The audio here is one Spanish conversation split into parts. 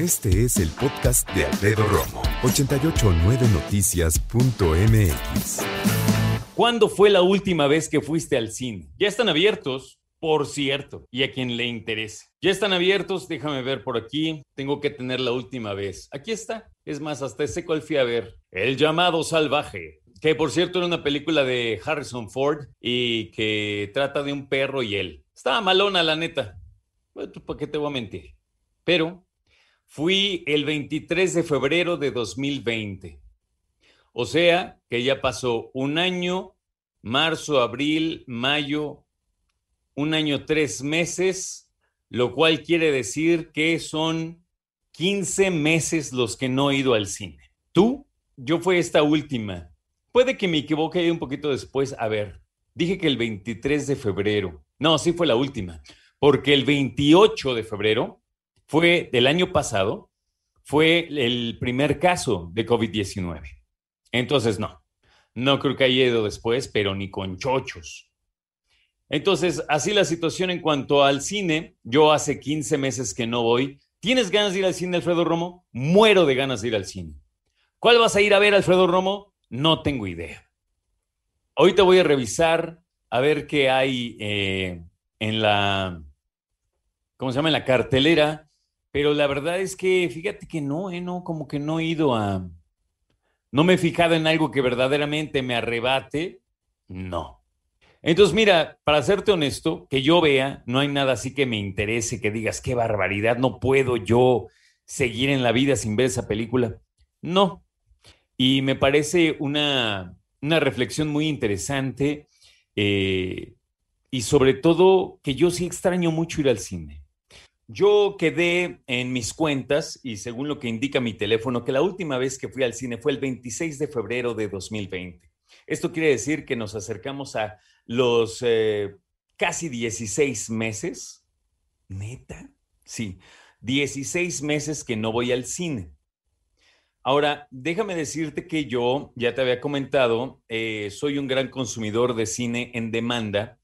Este es el podcast de Alfredo Romo, 889noticias.mx. ¿Cuándo fue la última vez que fuiste al cine? Ya están abiertos, por cierto, y a quien le interese. Ya están abiertos, déjame ver por aquí. Tengo que tener la última vez. Aquí está. Es más, hasta ese cual fui a ver. El llamado salvaje. Que por cierto era una película de Harrison Ford y que trata de un perro y él. Estaba malona, la neta. ¿Para qué te voy a mentir? Pero fui el 23 de febrero de 2020. O sea que ya pasó un año, marzo, abril, mayo, un año, tres meses, lo cual quiere decir que son 15 meses los que no he ido al cine. ¿Tú? Yo fue esta última Puede que me equivoque un poquito después. A ver, dije que el 23 de febrero. No, sí fue la última. Porque el 28 de febrero fue del año pasado, fue el primer caso de COVID-19. Entonces, no, no creo que haya ido después, pero ni con chochos. Entonces, así la situación en cuanto al cine. Yo hace 15 meses que no voy. ¿Tienes ganas de ir al cine, Alfredo Romo? Muero de ganas de ir al cine. ¿Cuál vas a ir a ver, Alfredo Romo? No tengo idea. Te voy a revisar a ver qué hay eh, en la, ¿cómo se llama? En la cartelera, pero la verdad es que fíjate que no, eh, no, como que no he ido a, no me he fijado en algo que verdaderamente me arrebate, no. Entonces, mira, para serte honesto, que yo vea, no hay nada así que me interese, que digas, qué barbaridad, no puedo yo seguir en la vida sin ver esa película. No, y me parece una, reflexión muy interesante eh, y sobre todo que yo sí extraño mucho ir al cine. Yo quedé en mis cuentas y según lo que indica mi teléfono, que la última vez que fui al cine fue el 26 de febrero de 2020. Esto quiere decir que nos acercamos a los eh, casi 16 meses. ¿Neta? Sí, 16 meses que no voy al cine. Ahora, déjame decirte que yo, ya te había comentado, eh, soy un gran consumidor de cine en demanda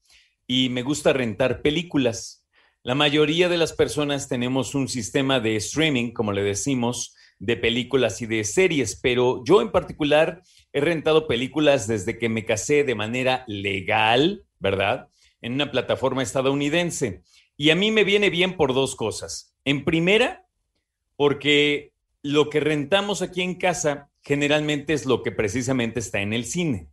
y me gusta rentar películas. La mayoría de las personas tenemos un sistema de streaming, como le decimos, de películas y de series, pero yo en particular he rentado películas desde que me casé de manera legal, ¿verdad? En una plataforma estadounidense. Y a mí me viene bien por dos cosas. En primera, porque lo que rentamos aquí en casa generalmente es lo que precisamente está en el cine.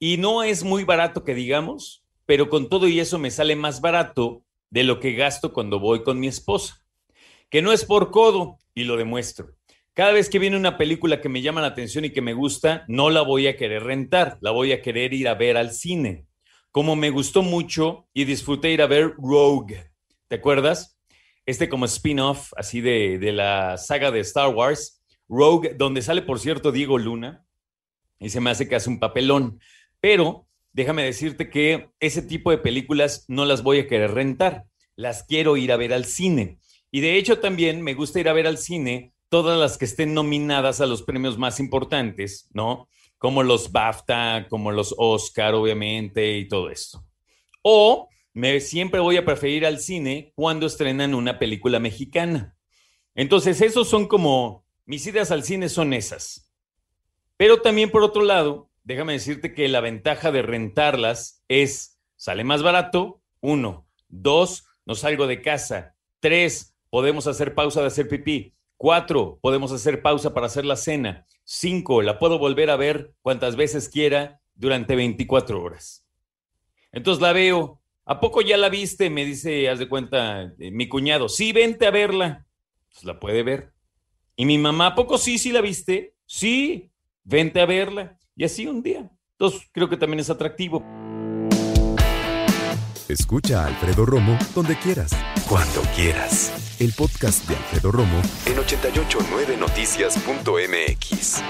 Y no es muy barato que digamos, pero con todo y eso me sale más barato de lo que gasto cuando voy con mi esposa. Que no es por codo, y lo demuestro. Cada vez que viene una película que me llama la atención y que me gusta, no la voy a querer rentar, la voy a querer ir a ver al cine. Como me gustó mucho y disfruté ir a ver Rogue. ¿Te acuerdas? este como spin-off así de, la saga de Star Wars, Rogue, donde sale, por cierto, Diego Luna, y se me hace que hace un papelón. Pero déjame decirte que ese tipo de películas no las voy a querer rentar, las quiero ir a ver al cine. Y de hecho también me gusta ir a ver al cine todas las que estén nominadas a los premios más importantes, ¿no? Como los BAFTA, como los Oscar, obviamente, y todo esto. O me siempre voy a preferir al cine cuando estrenan una película mexicana. Entonces, esos son como, mis ideas al cine son esas. Pero también por otro lado, déjame decirte que la ventaja de rentarlas es, sale más barato, uno, dos, no salgo de casa, tres, podemos hacer pausa de hacer pipí, cuatro, podemos hacer pausa para hacer la cena, cinco, la puedo volver a ver cuantas veces quiera durante 24 horas. Entonces la veo, ¿A poco ya la viste? Me dice, haz de cuenta, eh, mi cuñado. Sí, vente a verla. Pues la puede ver. Y mi mamá, ¿a poco sí, sí la viste? Sí, vente a verla. Y así un día. Entonces, creo que también es atractivo. Escucha a Alfredo Romo donde quieras. Cuando quieras. El podcast de Alfredo Romo en 889noticias.mx.